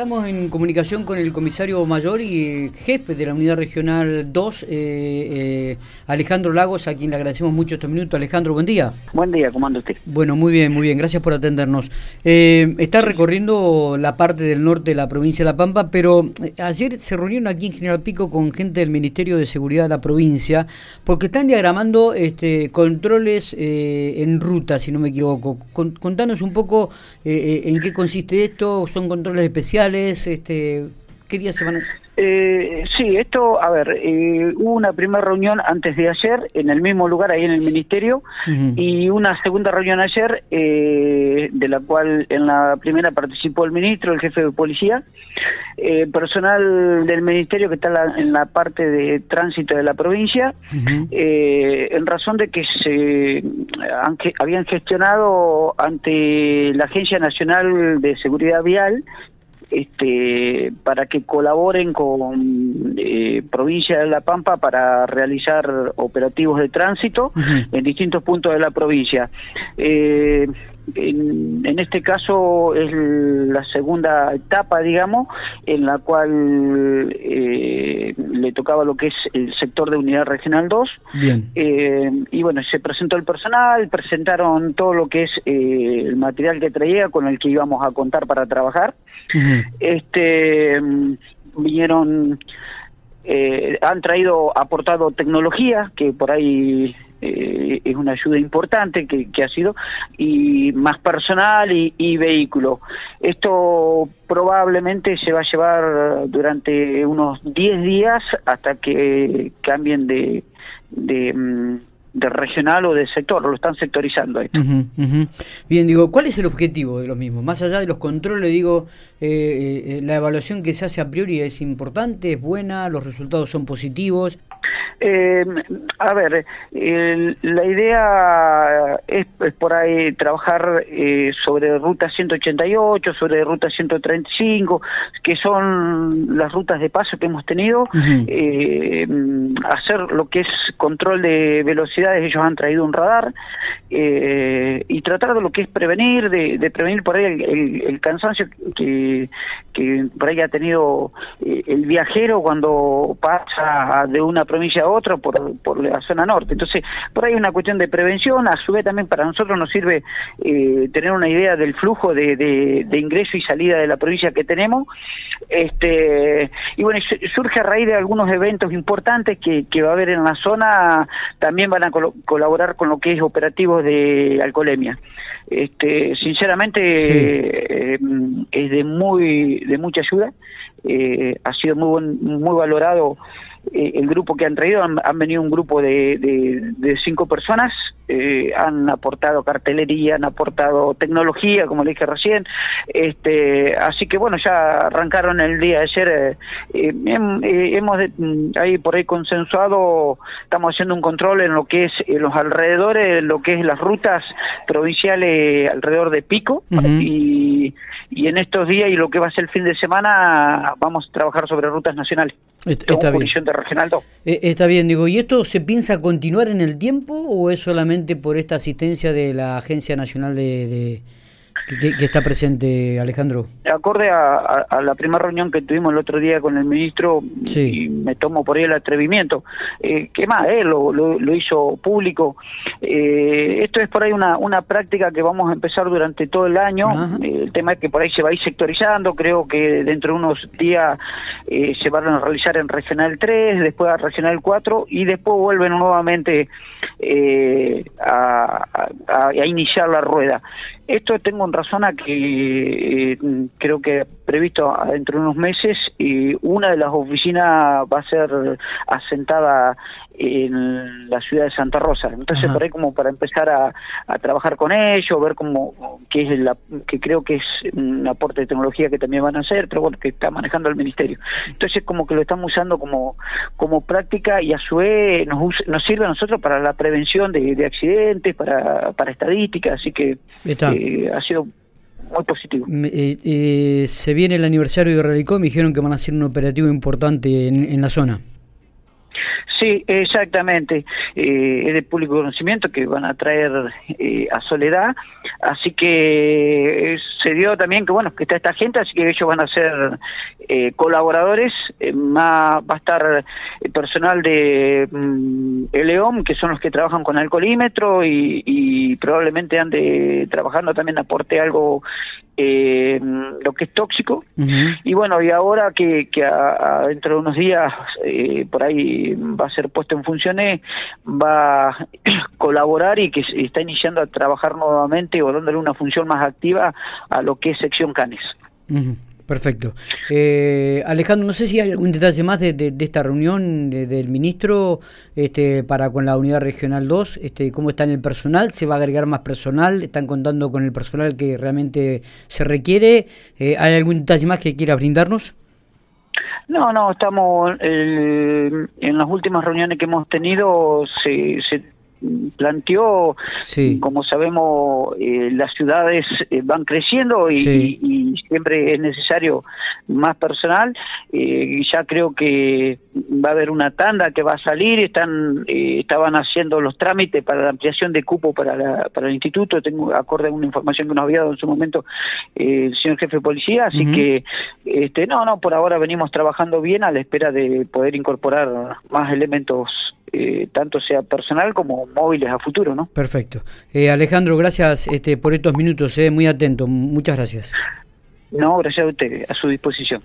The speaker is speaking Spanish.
Estamos en comunicación con el comisario mayor y jefe de la unidad regional 2, eh, eh, Alejandro Lagos, a quien le agradecemos mucho estos minutos. Alejandro, buen día. Buen día, ¿cómo anda usted? Bueno, muy bien, muy bien, gracias por atendernos. Eh, está recorriendo la parte del norte de la provincia de La Pampa, pero ayer se reunieron aquí en General Pico con gente del Ministerio de Seguridad de la provincia, porque están diagramando este, controles en ruta, si no me equivoco. contanos un poco en qué consiste esto, son controles especiales este, ¿Qué días se van a...? Eh, sí, esto, a ver, eh, hubo una primera reunión antes de ayer en el mismo lugar, ahí en el ministerio, y una segunda reunión ayer, eh, de la cual en la primera participó el ministro, el jefe de policía, eh, personal del ministerio que está en la parte de tránsito de la provincia, en razón de que se habían gestionado ante la Agencia Nacional de Seguridad Vial este, para que colaboren con eh, Provincia de La Pampa para realizar operativos de tránsito en distintos puntos de la provincia. Eh, en, este caso es la segunda etapa, digamos, en la cual eh, le tocaba lo que es el sector de Unidad Regional 2. Eh, y bueno, se presentó el personal, presentaron todo lo que es eh, el material que traía con el que íbamos a contar para trabajar. Este vinieron han traído, aportado tecnología, que por ahí eh, es una ayuda importante que, ha sido, y más personal y, vehículo. Esto probablemente se va a llevar durante unos 10 días hasta que cambien de, de mm, de regional o de sector, lo están sectorizando esto. Bien, digo, ¿cuál es el objetivo de los mismos? Más allá de los controles, digo, eh, eh, la evaluación que se hace a priori es importante, es buena, los resultados son positivos. Eh, a ver, la idea es, por ahí trabajar eh, sobre ruta 188, sobre ruta 135, que son las rutas de paso que hemos tenido, eh, hacer lo que es control de velocidades, ellos han traído un radar, eh, y tratar de lo que es prevenir, de, prevenir por ahí el, cansancio que, que, por ahí ha tenido el viajero cuando pasa de una provincia a otra por, por la zona norte. Entonces, por ahí una cuestión de prevención, a su vez también para nosotros nos sirve eh, tener una idea del flujo de, de, ingreso y salida de la provincia que tenemos. Este, y bueno, surge a raíz de algunos eventos importantes que, que va a haber en la zona, también van a colaborar con lo que es operativos de alcoholemia. Este, sinceramente eh, es de muy de mucha ayuda, eh, ha sido muy muy valorado eh, el grupo que han traído, han, venido un grupo de, de, cinco personas, eh, han aportado cartelería, han aportado tecnología, como le dije recién, este, así que bueno, ya arrancaron el día de ayer, eh, hemos mm, ahí por ahí consensuado, estamos haciendo un control en lo que es en los alrededores, en lo que es las rutas provinciales alrededor de Pico, y, y en estos días y lo que va a ser el fin de semana vamos a trabajar sobre rutas nacionales. Está, bien. Regional 2. Eh, está bien, digo, ¿y esto se piensa continuar en el tiempo o es solamente por esta asistencia de la Agencia Nacional de que, está presente, Alejandro. Acorde a, la primera reunión que tuvimos el otro día con el ministro, y me tomo por ahí el atrevimiento, eh, ¿qué más? Eh, lo, lo, hizo público. Eh, esto es por ahí una, una práctica que vamos a empezar durante todo el año. Eh, el tema es que por ahí se va a ir sectorizando. Creo que dentro de unos días se van a realizar en Regional 3, después a Regional 4 y después vuelven nuevamente a, a iniciar la rueda. Esto tengo en razón a que eh, creo que previsto dentro de unos meses y una de las oficinas va a ser asentada en la ciudad de Santa Rosa. Entonces por ahí como para empezar a, trabajar con ellos, ver cómo que es la que creo que es un aporte de tecnología que también van a hacer, pero bueno, que está manejando el ministerio. Entonces como que lo estamos usando como como práctica y a su vez nos, nos sirve a nosotros para la prevención de, accidentes, para, para estadísticas, así que eh, ha sido muy positivo. Eh, eh, se viene el aniversario de Relicom, me dijeron que van a hacer un operativo importante en, en la zona. Sí, exactamente. Eh, es de público conocimiento que van a traer eh, a Soledad, así que eh, se dio también que bueno que está esta gente, así que ellos van a ser colaboradores. más va a estar el personal de mm, el León, que son los que trabajan con alcoholímetro y, probablemente ande trabajando también aporte algo lo que es tóxico. Y bueno, y ahora que, que dentro de unos días por ahí va ser puesto en funciones, va a colaborar y que está iniciando a trabajar nuevamente o dándole una función más activa a lo que es sección Canes. Perfecto. Eh, Alejandro, no sé si hay algún detalle más de, esta reunión del ministro este, para con la unidad regional 2, este, cómo está en el personal, se va a agregar más personal, están contando con el personal que realmente se requiere. Eh, ¿Hay algún detalle más que quiera brindarnos? No, no, estamos eh, en las últimas reuniones que hemos tenido se, se planteó, como sabemos, eh, las ciudades eh, van creciendo y, siempre es necesario más personal. Eh, ya creo que va a haber una tanda que va a salir, están estaban haciendo los trámites para la ampliación de cupo para, para el instituto, tengo acorde a una información que nos había dado en su momento el señor jefe de policía, así que este no, no, por ahora venimos trabajando bien a la espera de poder incorporar más elementos eh, tanto sea personal como móviles a futuro, ¿no? Perfecto. Eh, Alejandro, gracias este, por estos minutos, eh, muy atento, muchas gracias. No, gracias a usted, a su disposición.